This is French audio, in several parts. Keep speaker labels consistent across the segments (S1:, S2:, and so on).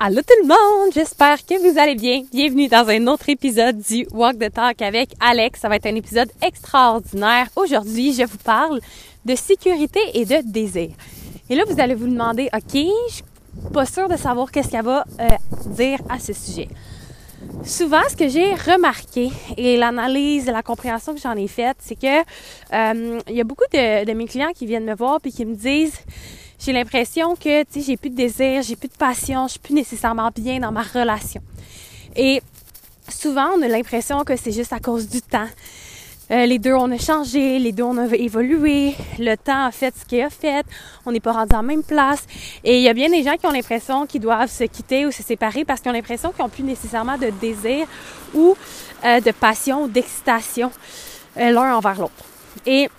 S1: Allô tout le monde, j'espère que vous allez bien. Bienvenue dans un autre épisode du Walk the Talk avec Alex. Ça va être un épisode extraordinaire. Aujourd'hui, je vous parle de sécurité et de désir. Et là, vous allez vous demander, OK, je suis pas sûre de savoir qu'est-ce qu'elle va euh, dire à ce sujet. Souvent, ce que j'ai remarqué et l'analyse, la compréhension que j'en ai faite, c'est que euh, il y a beaucoup de, de mes clients qui viennent me voir puis qui me disent j'ai l'impression que, tu sais, j'ai plus de désir, j'ai plus de passion, je suis plus nécessairement bien dans ma relation. Et souvent, on a l'impression que c'est juste à cause du temps. Euh, les deux, on a changé, les deux, on a évolué, le temps a fait ce qu'il a fait, on n'est pas rendu en même place. Et il y a bien des gens qui ont l'impression qu'ils doivent se quitter ou se séparer parce qu'ils ont l'impression qu'ils n'ont plus nécessairement de désir ou euh, de passion ou d'excitation euh, l'un envers l'autre. Et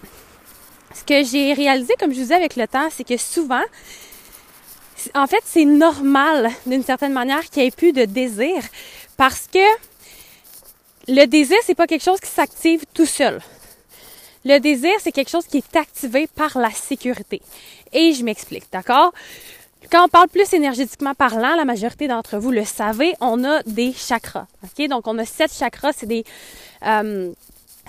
S1: ce que j'ai réalisé, comme je vous disais avec le temps, c'est que souvent, en fait, c'est normal d'une certaine manière qu'il n'y ait plus de désir parce que le désir, c'est pas quelque chose qui s'active tout seul. Le désir, c'est quelque chose qui est activé par la sécurité. Et je m'explique, d'accord? Quand on parle plus énergétiquement parlant, la majorité d'entre vous le savez, on a des chakras. OK? Donc, on a sept chakras, c'est des, euh,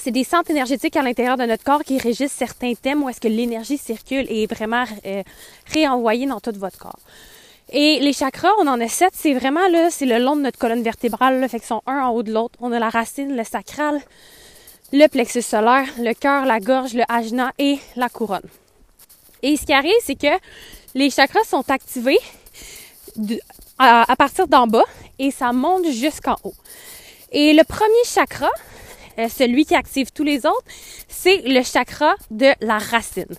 S1: c'est des centres énergétiques à l'intérieur de notre corps qui régissent certains thèmes où est-ce que l'énergie circule et est vraiment euh, réenvoyée dans tout votre corps. Et les chakras, on en a sept, c'est vraiment c'est le long de notre colonne vertébrale, fait qu'ils sont un en haut de l'autre. On a la racine, le sacral, le plexus solaire, le cœur, la gorge, le ajna et la couronne. Et ce qui arrive, c'est que les chakras sont activés à partir d'en bas et ça monte jusqu'en haut. Et le premier chakra, euh, celui qui active tous les autres, c'est le chakra de la racine.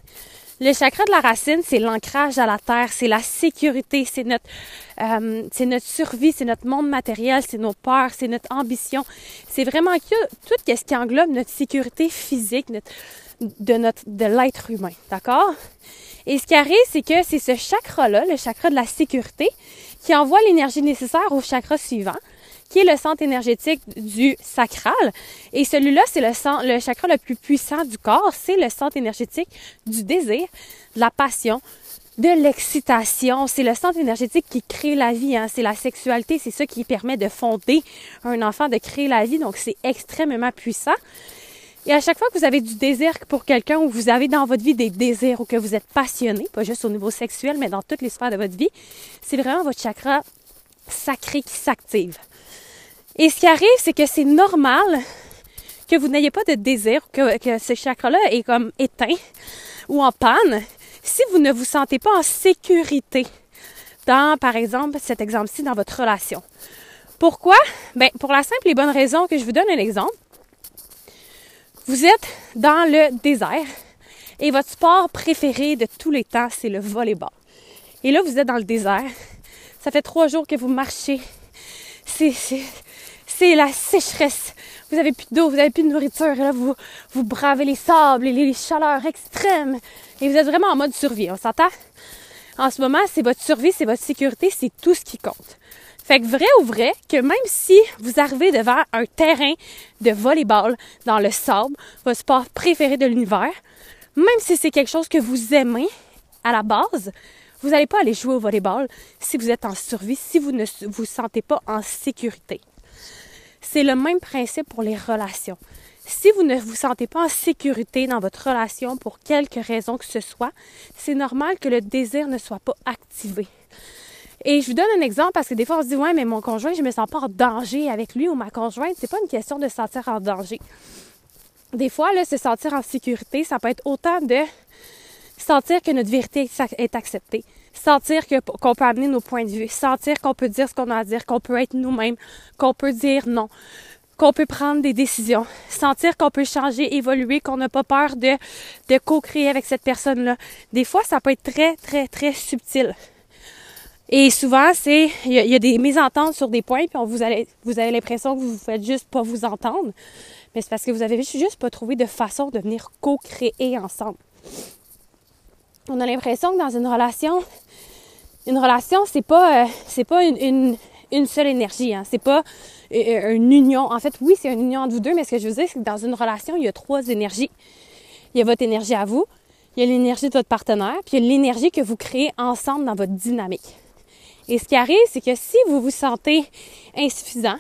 S1: Le chakra de la racine, c'est l'ancrage à la terre, c'est la sécurité, c'est notre, euh, c'est notre survie, c'est notre monde matériel, c'est nos peurs, c'est notre ambition. C'est vraiment tout ce qui englobe notre sécurité physique, de notre, de l'être humain, d'accord? Et ce qui arrive, c'est que c'est ce chakra-là, le chakra de la sécurité, qui envoie l'énergie nécessaire au chakra suivant, qui est le centre énergétique du sacral. Et celui-là, c'est le, chakra le plus puissant du corps. C'est le centre énergétique du désir, de la passion, de l'excitation. C'est le centre énergétique qui crée la vie. Hein. C'est la sexualité. C'est ça qui permet de fonder un enfant, de créer la vie. Donc, c'est extrêmement puissant. Et à chaque fois que vous avez du désir pour quelqu'un ou vous avez dans votre vie des désirs ou que vous êtes passionné, pas juste au niveau sexuel, mais dans toutes les sphères de votre vie, c'est vraiment votre chakra sacré qui s'active. Et ce qui arrive, c'est que c'est normal que vous n'ayez pas de désir, que, ce chakra-là est comme éteint ou en panne, si vous ne vous sentez pas en sécurité dans, par exemple, cet exemple-ci, dans votre relation. Pourquoi? Ben, pour la simple et bonne raison que je vous donne un exemple. Vous êtes dans le désert et votre sport préféré de tous les temps, c'est le volleyball. Et là, vous êtes dans le désert. Ça fait trois jours que vous marchez. C'est, c'est la sécheresse. Vous avez plus d'eau, vous avez plus de nourriture, là, vous, vous bravez les sables et les chaleurs extrêmes. Et vous êtes vraiment en mode survie, on s'entend? En ce moment, c'est votre survie, c'est votre sécurité, c'est tout ce qui compte. Fait que vrai ou vrai que même si vous arrivez devant un terrain de volleyball dans le sable, votre sport préféré de l'univers, même si c'est quelque chose que vous aimez à la base, vous n'allez pas aller jouer au volleyball si vous êtes en survie, si vous ne vous sentez pas en sécurité. C'est le même principe pour les relations. Si vous ne vous sentez pas en sécurité dans votre relation pour quelque raison que ce soit, c'est normal que le désir ne soit pas activé. Et je vous donne un exemple parce que des fois on se dit ouais mais mon conjoint je me sens pas en danger avec lui ou ma conjointe c'est pas une question de se sentir en danger. Des fois là se sentir en sécurité ça peut être autant de sentir que notre vérité est acceptée, sentir qu'on peut amener nos points de vue, sentir qu'on peut dire ce qu'on a à dire, qu'on peut être nous-mêmes, qu'on peut dire non, qu'on peut prendre des décisions, sentir qu'on peut changer, évoluer, qu'on n'a pas peur de, co-créer avec cette personne-là. Des fois, ça peut être très, très, très subtil. Et souvent, c'est il y, a des mésententes sur des points, puis vous avez, vous avez l'impression que vous faites juste pas vous entendre. Mais c'est parce que vous avez juste pas trouvé de façon de venir co-créer ensemble. On a l'impression que dans une relation, une relation, c'est pas, euh, c'est pas une, une, seule énergie. Hein. C'est pas euh, euh, une union. En fait, oui, c'est une union entre vous deux, mais ce que je veux dire, c'est que dans une relation, il y a trois énergies. Il y a votre énergie à vous, il y a l'énergie de votre partenaire, puis il y a l'énergie que vous créez ensemble dans votre dynamique. Et ce qui arrive, c'est que si vous vous sentez insuffisant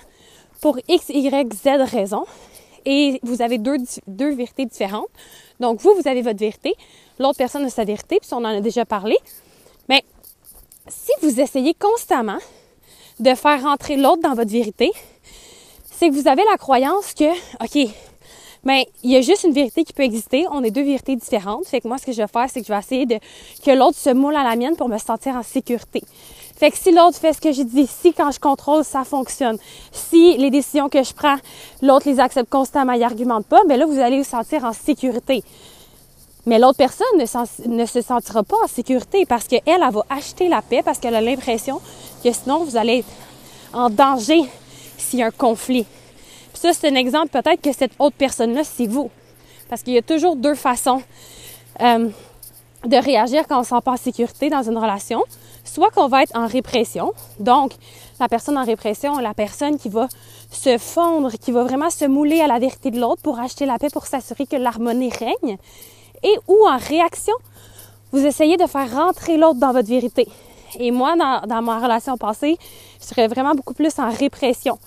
S1: pour X, Y, Z raison, et vous avez deux, deux vérités différentes, donc vous, vous avez votre vérité, l'autre personne a sa vérité, puis on en a déjà parlé, mais si vous essayez constamment de faire rentrer l'autre dans votre vérité, c'est que vous avez la croyance que, OK, mais il y a juste une vérité qui peut exister. On est deux vérités différentes. Fait que moi, ce que je vais faire, c'est que je vais essayer de que l'autre se moule à la mienne pour me sentir en sécurité. Fait que si l'autre fait ce que j'ai dit, si quand je contrôle, ça fonctionne, si les décisions que je prends, l'autre les accepte constamment, il argumente pas, mais ben là, vous allez vous sentir en sécurité. Mais l'autre personne ne, se sentira pas en sécurité parce qu'elle, elle va acheter la paix parce qu'elle a l'impression que sinon vous allez être en danger s'il y a un conflit. Ça, c'est un exemple peut-être que cette autre personne-là, c'est vous. Parce qu'il y a toujours deux façons euh, de réagir quand on ne se sent pas en sécurité dans une relation. Soit qu'on va être en répression, donc la personne en répression la personne qui va se fondre, qui va vraiment se mouler à la vérité de l'autre pour acheter la paix, pour s'assurer que l'harmonie règne et ou en réaction, vous essayez de faire rentrer l'autre dans votre vérité. Et moi, dans, ma relation passée, je serais vraiment beaucoup plus en répression.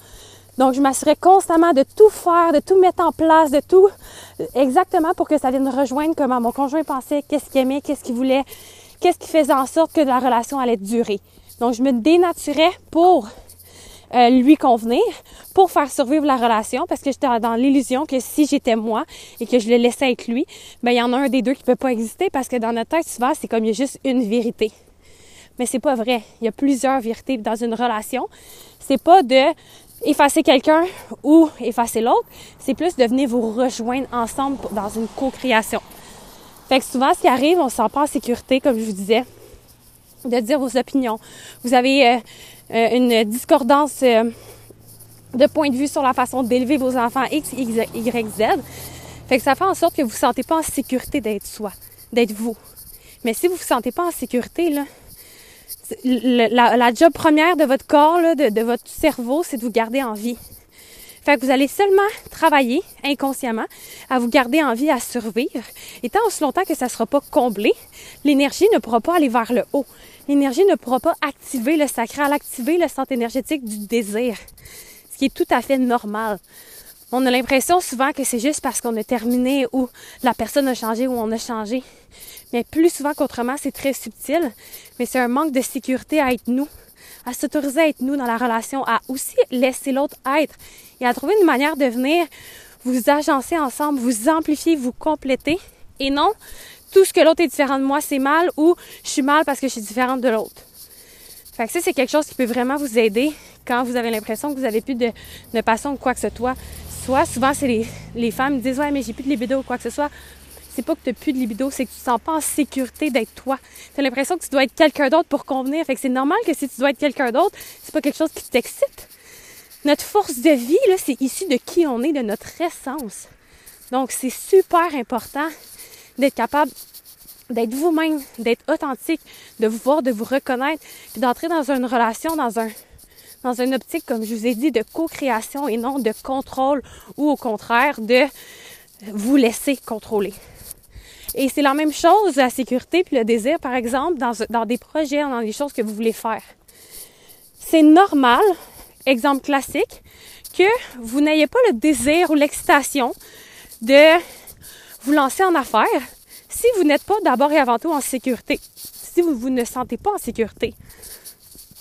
S1: Donc, je m'assurais constamment de tout faire, de tout mettre en place, de tout exactement pour que ça vienne rejoindre comment mon conjoint pensait, qu'est-ce qu'il aimait, qu'est-ce qu'il voulait, qu'est-ce qui faisait en sorte que la relation allait durer. Donc, je me dénaturais pour euh, lui convenir pour faire survivre la relation parce que j'étais dans l'illusion que si j'étais moi et que je le laissais être lui, ben il y en a un des deux qui peut pas exister parce que dans notre tête souvent c'est comme il y a juste une vérité. Mais c'est pas vrai. Il y a plusieurs vérités dans une relation. C'est pas de effacer quelqu'un ou effacer l'autre, c'est plus de venir vous rejoindre ensemble dans une co-création. Fait que souvent, ce qui arrive, on se sent pas en sécurité, comme je vous disais, de dire vos opinions. Vous avez euh, euh, une discordance euh, de point de vue sur la façon d'élever vos enfants X, Y, Z. Fait que ça fait en sorte que vous ne vous sentez pas en sécurité d'être soi, d'être vous. Mais si vous ne vous sentez pas en sécurité, là, la, job première de votre corps, de, de votre cerveau, c'est de vous garder en vie. Fait que vous allez seulement travailler inconsciemment à vous garder en vie, à survivre. Et tant aussi longtemps que ça ne sera pas comblé, l'énergie ne pourra pas aller vers le haut l'énergie ne pourra pas activer le sacral, activer le centre énergétique du désir, ce qui est tout à fait normal. On a l'impression souvent que c'est juste parce qu'on a terminé ou la personne a changé ou on a changé. Mais plus souvent qu'autrement, c'est très subtil. Mais c'est un manque de sécurité à être nous, à s'autoriser à être nous dans la relation, à aussi laisser l'autre être et à trouver une manière de venir vous agencer ensemble, vous amplifier, vous compléter et non tout ce que l'autre est différent de moi, c'est mal ou je suis mal parce que je suis différente de l'autre. Fait que ça, c'est quelque chose qui peut vraiment vous aider quand vous avez l'impression que vous avez plus de, passion ou quoi que ce soit. Soit, souvent, c'est les, les femmes qui disent Ouais, mais j'ai plus de libido ou quoi que ce soit. C'est pas que tu n'as plus de libido, c'est que tu te sens pas en sécurité d'être toi. Tu as l'impression que tu dois être quelqu'un d'autre pour convenir. Fait que c'est normal que si tu dois être quelqu'un d'autre, c'est pas quelque chose qui t'excite. Notre force de vie, c'est ici de qui on est, de notre essence. Donc, c'est super important d'être capable d'être vous-même, d'être authentique, de vous voir, de vous reconnaître, puis d'entrer dans une relation, dans un dans une optique, comme je vous ai dit, de co-création et non de contrôle ou au contraire de vous laisser contrôler. Et c'est la même chose, la sécurité puis le désir, par exemple, dans, dans des projets, dans des choses que vous voulez faire. C'est normal, exemple classique, que vous n'ayez pas le désir ou l'excitation de vous lancer en affaires si vous n'êtes pas d'abord et avant tout en sécurité. Si vous, vous ne sentez pas en sécurité.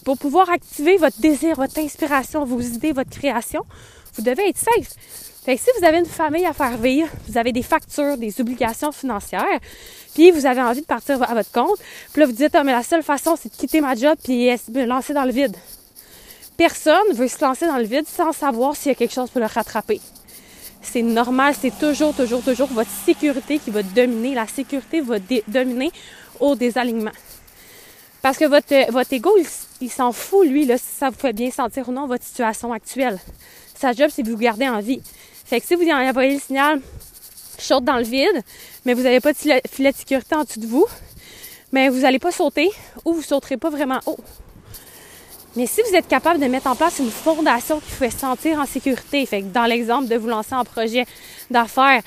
S1: Pour pouvoir activer votre désir, votre inspiration, vos idées, votre création, vous devez être safe. Si vous avez une famille à faire vivre, vous avez des factures, des obligations financières, puis vous avez envie de partir à votre compte, puis là vous dites, ah, mais la seule façon, c'est de quitter ma job puis me lancer dans le vide. Personne veut se lancer dans le vide sans savoir s'il y a quelque chose pour le rattraper. C'est normal, c'est toujours, toujours, toujours votre sécurité qui va dominer. La sécurité va dominer au désalignement. Parce que votre, votre ego, il, s'en fout, lui, là, si ça vous fait bien sentir ou non votre situation actuelle. Sa job, c'est de vous garder en vie. Fait que si vous envoyez le signal, short dans le vide, mais vous n'avez pas de filet de sécurité en dessous de vous, mais vous n'allez pas sauter ou vous sauterez pas vraiment haut. Mais si vous êtes capable de mettre en place une fondation qui vous fait sentir en sécurité, fait que dans l'exemple de vous lancer en projet d'affaires,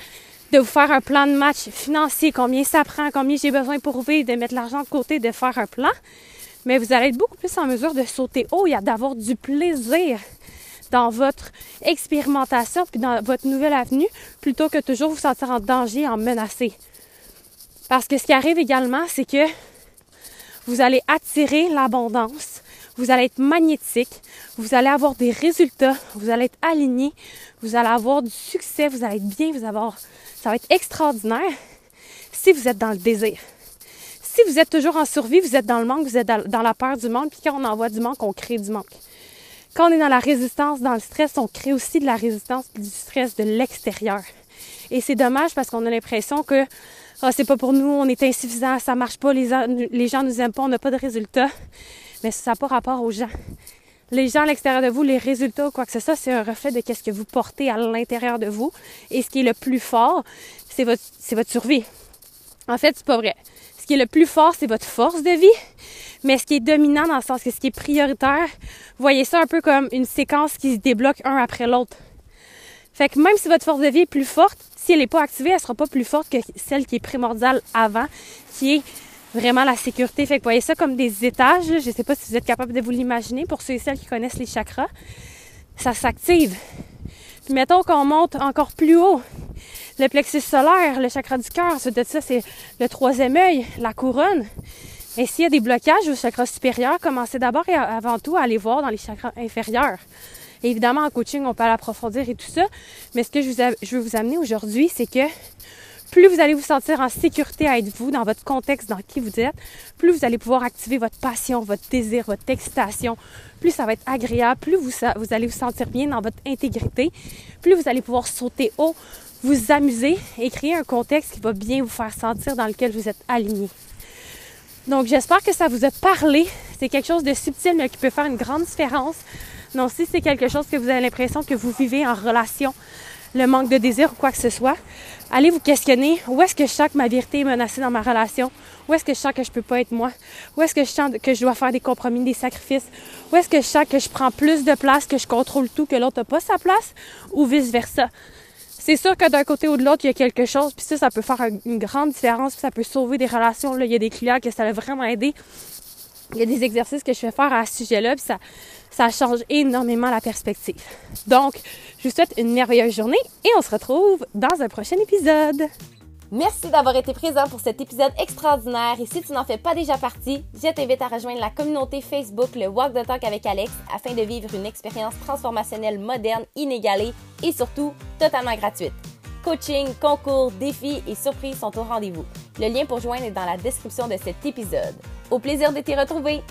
S1: de vous faire un plan de match financier, combien ça prend, combien j'ai besoin pour vivre, de mettre l'argent de côté, de faire un plan, mais vous allez être beaucoup plus en mesure de sauter haut et d'avoir du plaisir dans votre expérimentation puis dans votre nouvelle avenue plutôt que toujours vous sentir en danger, en menacé. Parce que ce qui arrive également, c'est que vous allez attirer l'abondance, vous allez être magnétique, vous allez avoir des résultats, vous allez être aligné, vous allez avoir du succès, vous allez être bien, vous allez avoir, ça va être extraordinaire si vous êtes dans le désir. Si vous êtes toujours en survie, vous êtes dans le manque, vous êtes dans la peur du manque, puis quand on envoie du manque, on crée du manque. Quand on est dans la résistance, dans le stress, on crée aussi de la résistance du stress de l'extérieur. Et c'est dommage parce qu'on a l'impression que ah, c'est pas pour nous, on est insuffisant, ça marche pas, les, les gens nous aiment pas, on n'a pas de résultats. Mais ça n'a pas rapport aux gens. Les gens à l'extérieur de vous, les résultats ou quoi que ce soit, c'est un reflet de ce que vous portez à l'intérieur de vous. Et ce qui est le plus fort, c'est votre, survie. En fait, c'est pas vrai. Ce qui est le plus fort, c'est votre force de vie. Mais ce qui est dominant dans le sens que ce qui est prioritaire, voyez ça un peu comme une séquence qui se débloque un après l'autre. Fait que même si votre force de vie est plus forte, si elle n'est pas activée, elle sera pas plus forte que celle qui est primordiale avant, qui est vraiment la sécurité. Fait que voyez ça comme des étages. Je ne sais pas si vous êtes capable de vous l'imaginer pour ceux et celles qui connaissent les chakras. Ça s'active. Puis mettons qu'on monte encore plus haut. Le plexus solaire, le chakra du cœur, de ça, c'est le troisième œil, la couronne. Et s'il y a des blocages au chakra supérieur, commencez d'abord et avant tout à aller voir dans les chakras inférieurs. évidemment, en coaching, on peut l'approfondir et tout ça. Mais ce que je, vous je veux vous amener aujourd'hui, c'est que plus vous allez vous sentir en sécurité à être vous dans votre contexte, dans qui vous êtes, plus vous allez pouvoir activer votre passion, votre désir, votre excitation, plus ça va être agréable, plus vous, vous allez vous sentir bien dans votre intégrité, plus vous allez pouvoir sauter haut, vous amuser et créer un contexte qui va bien vous faire sentir dans lequel vous êtes aligné. Donc j'espère que ça vous a parlé. C'est quelque chose de subtil mais qui peut faire une grande différence. Donc si c'est quelque chose que vous avez l'impression que vous vivez en relation le manque de désir ou quoi que ce soit, allez vous questionner où est-ce que je sens que ma vérité est menacée dans ma relation, où est-ce que je sens que je peux pas être moi, où est-ce que je sens que je dois faire des compromis, des sacrifices, où est-ce que je sens que je prends plus de place, que je contrôle tout, que l'autre n'a pas sa place, ou vice-versa. C'est sûr que d'un côté ou de l'autre, il y a quelque chose, puis ça, ça peut faire une grande différence, puis ça peut sauver des relations. Il y a des clients que ça a vraiment aidé. Il y a des exercices que je fais faire à ce sujet-là, puis ça, ça change énormément la perspective. Donc, je vous souhaite une merveilleuse journée et on se retrouve dans un prochain épisode.
S2: Merci d'avoir été présent pour cet épisode extraordinaire et si tu n'en fais pas déjà partie, je t'invite à rejoindre la communauté Facebook Le Walk the Talk avec Alex afin de vivre une expérience transformationnelle moderne, inégalée et surtout totalement gratuite. Coaching, concours, défis et surprises sont au rendez-vous. Le lien pour joindre est dans la description de cet épisode. Au plaisir de t'y retrouver!